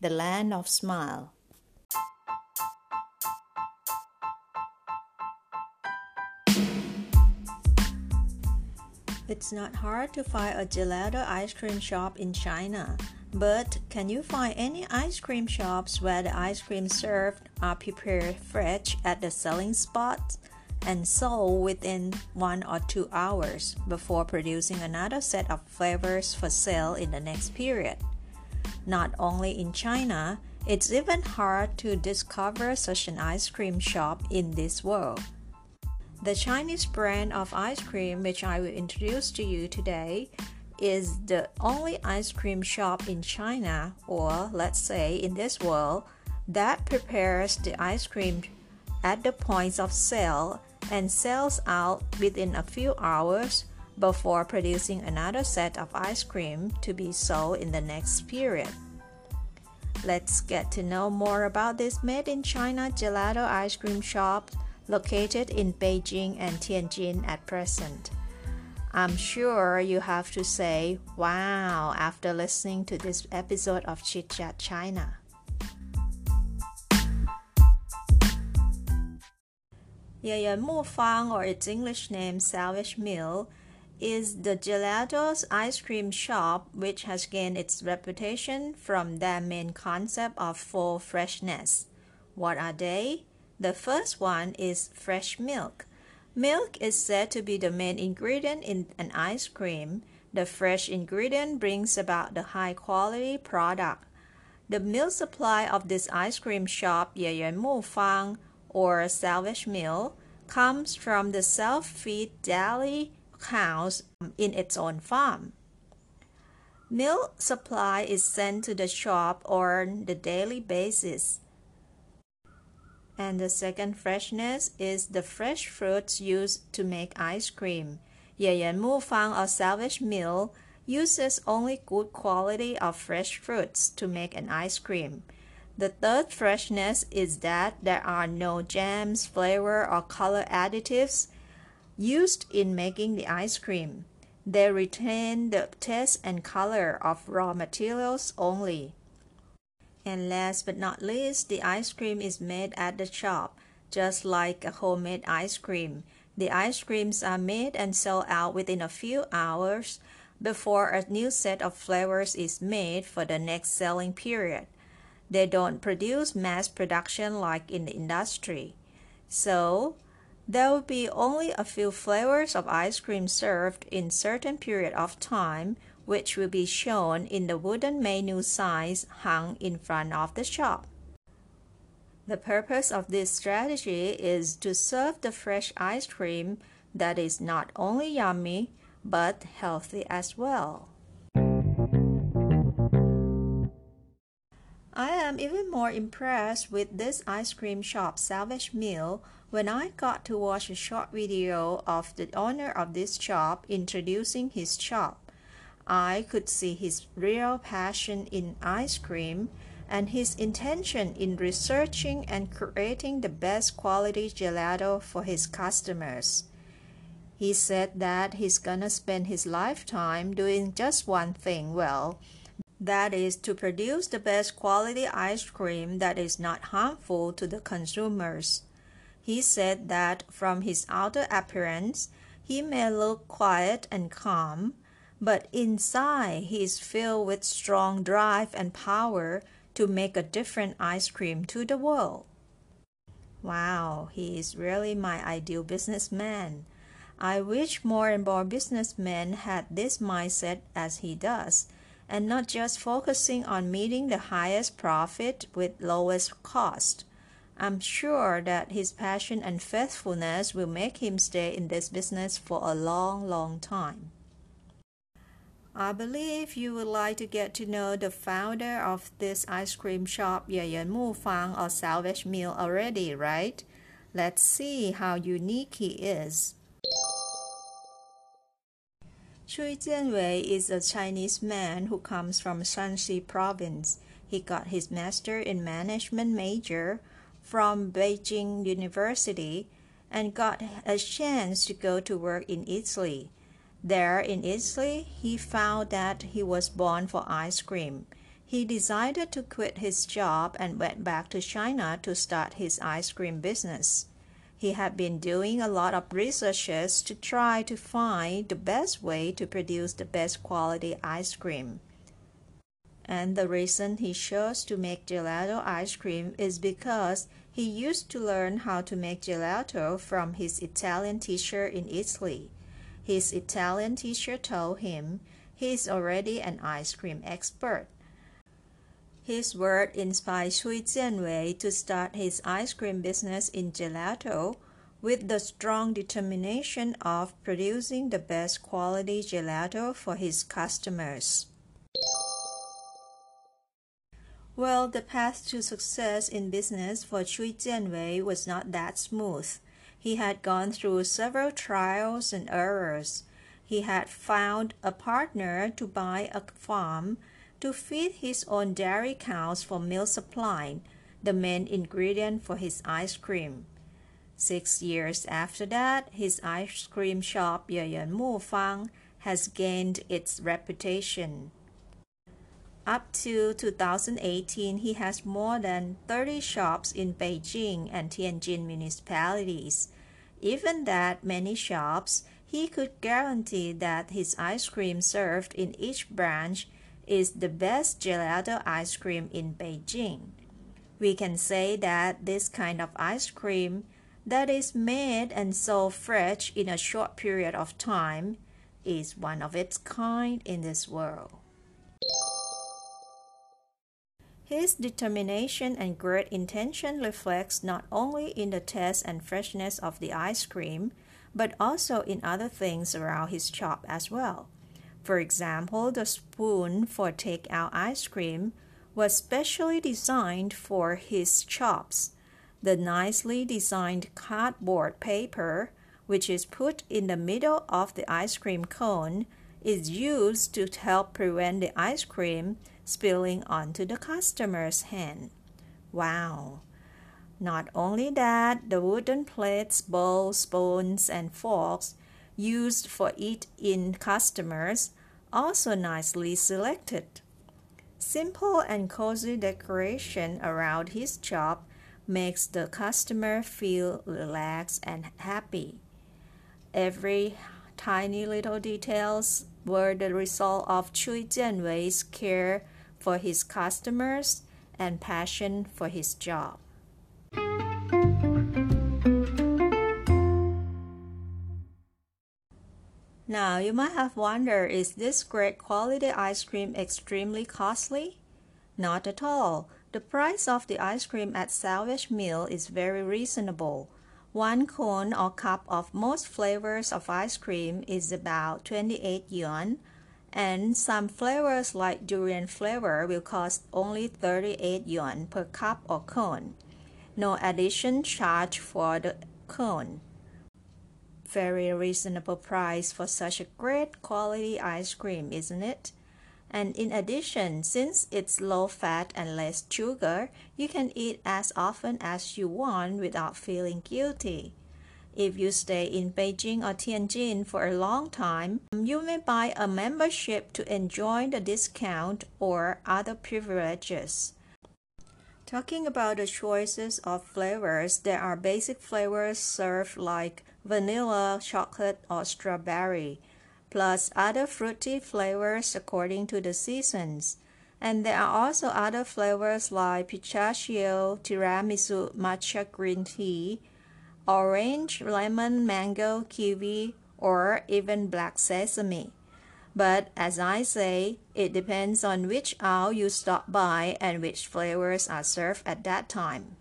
the land of smile. It's not hard to find a gelato ice cream shop in China, but can you find any ice cream shops where the ice cream served are prepared fresh at the selling spot and sold within one or two hours before producing another set of flavors for sale in the next period? Not only in China, it's even hard to discover such an ice cream shop in this world. The Chinese brand of ice cream which I will introduce to you today is the only ice cream shop in China, or let's say in this world, that prepares the ice cream at the points of sale and sells out within a few hours before producing another set of ice cream to be sold in the next period. Let's get to know more about this made in China gelato ice cream shop located in Beijing and Tianjin at present. I'm sure you have to say, wow, after listening to this episode of Chit Chat China. Yayan Mu Fang, or its English name Savage Mill, is the Gelato's ice cream shop, which has gained its reputation from their main concept of full freshness. What are they? The first one is fresh milk. Milk is said to be the main ingredient in an ice cream. The fresh ingredient brings about the high quality product. The milk supply of this ice cream shop, Yeyuan Mu Fang, or Savage Mill, comes from the self-feed dairy cows um, in its own farm. Milk supply is sent to the shop on the daily basis. And the second freshness is the fresh fruits used to make ice cream. Yeyan Mu Fang or Savage Mill uses only good quality of fresh fruits to make an ice cream. The third freshness is that there are no jams, flavor, or color additives used in making the ice cream. They retain the taste and color of raw materials only. And last but not least, the ice cream is made at the shop, just like a homemade ice cream. The ice creams are made and sold out within a few hours before a new set of flavors is made for the next selling period. They don't produce mass production like in the industry. So, there will be only a few flavors of ice cream served in certain period of time, which will be shown in the wooden menu signs hung in front of the shop. The purpose of this strategy is to serve the fresh ice cream that is not only yummy but healthy as well. Even more impressed with this ice cream shop Savage Mill when I got to watch a short video of the owner of this shop introducing his shop, I could see his real passion in ice cream and his intention in researching and creating the best quality gelato for his customers. He said that he's gonna spend his lifetime doing just one thing well. That is to produce the best quality ice cream that is not harmful to the consumers. He said that from his outer appearance, he may look quiet and calm, but inside he is filled with strong drive and power to make a different ice cream to the world. Wow, he is really my ideal businessman. I wish more and more businessmen had this mindset as he does, and not just focusing on meeting the highest profit with lowest cost. I'm sure that his passion and faithfulness will make him stay in this business for a long, long time. I believe you would like to get to know the founder of this ice cream shop, Yayan Mu Fang or Savage Mill already, right? Let's see how unique he is. Chui Jianwei is a Chinese man who comes from Shanxi province. He got his master in management major from Beijing University and got a chance to go to work in Italy. There in Italy, he found that he was born for ice cream. He decided to quit his job and went back to China to start his ice cream business. He had been doing a lot of researches to try to find the best way to produce the best quality ice cream. And the reason he chose to make gelato ice cream is because he used to learn how to make gelato from his Italian teacher in Italy. His Italian teacher told him he is already an ice cream expert. His word inspired Chui Jianwei to start his ice cream business in gelato with the strong determination of producing the best quality gelato for his customers. Well, the path to success in business for Chui Jianwei was not that smooth. He had gone through several trials and errors. He had found a partner to buy a farm to feed his own dairy cows for milk supply, the main ingredient for his ice cream. Six years after that, his ice cream shop Yayan Mu Fang has gained its reputation. Up to 2018, he has more than 30 shops in Beijing and Tianjin municipalities. Even that many shops, he could guarantee that his ice cream served in each branch is the best gelato ice cream in Beijing. We can say that this kind of ice cream that is made and sold fresh in a short period of time is one of its kind in this world. His determination and great intention reflects not only in the taste and freshness of the ice cream, but also in other things around his shop as well. For example, the spoon for takeout ice cream was specially designed for his chops. The nicely designed cardboard paper, which is put in the middle of the ice cream cone, is used to help prevent the ice cream spilling onto the customer's hand. Wow! Not only that, the wooden plates, bowls, spoons, and forks used for eat-in customers also nicely selected. Simple and cozy decoration around his shop makes the customer feel relaxed and happy. Every tiny little details were the result of Chui Jianwei's care for his customers and passion for his job. Now, you might have wondered is this great quality ice cream extremely costly? Not at all. The price of the ice cream at Savage Mill is very reasonable. One cone or cup of most flavors of ice cream is about 28 yuan, and some flavors like durian flavor will cost only 38 yuan per cup or cone. No addition charge for the cone. Very reasonable price for such a great quality ice cream, isn't it? And in addition, since it's low fat and less sugar, you can eat as often as you want without feeling guilty. If you stay in Beijing or Tianjin for a long time, you may buy a membership to enjoy the discount or other privileges. Talking about the choices of flavors, there are basic flavors served like vanilla, chocolate, or strawberry, plus other fruity flavors according to the seasons. And there are also other flavors like pistachio, tiramisu, matcha green tea, orange, lemon, mango, kiwi, or even black sesame. But as I say, it depends on which aisle you stop by and which flavors are served at that time.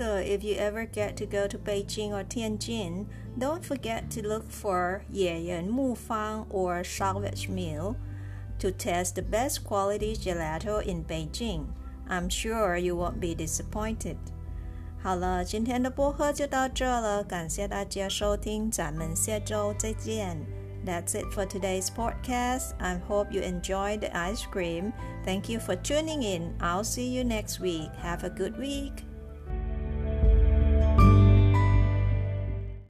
So, if you ever get to go to Beijing or Tianjin, don't forget to look for Yeyan Mufang or savage mill to test the best quality gelato in Beijing. I'm sure you won't be disappointed. 好了，今天的播客就到这了，感谢大家收听，咱们下周再见。That's it for today's podcast. I hope you enjoyed the ice cream. Thank you for tuning in. I'll see you next week. Have a good week.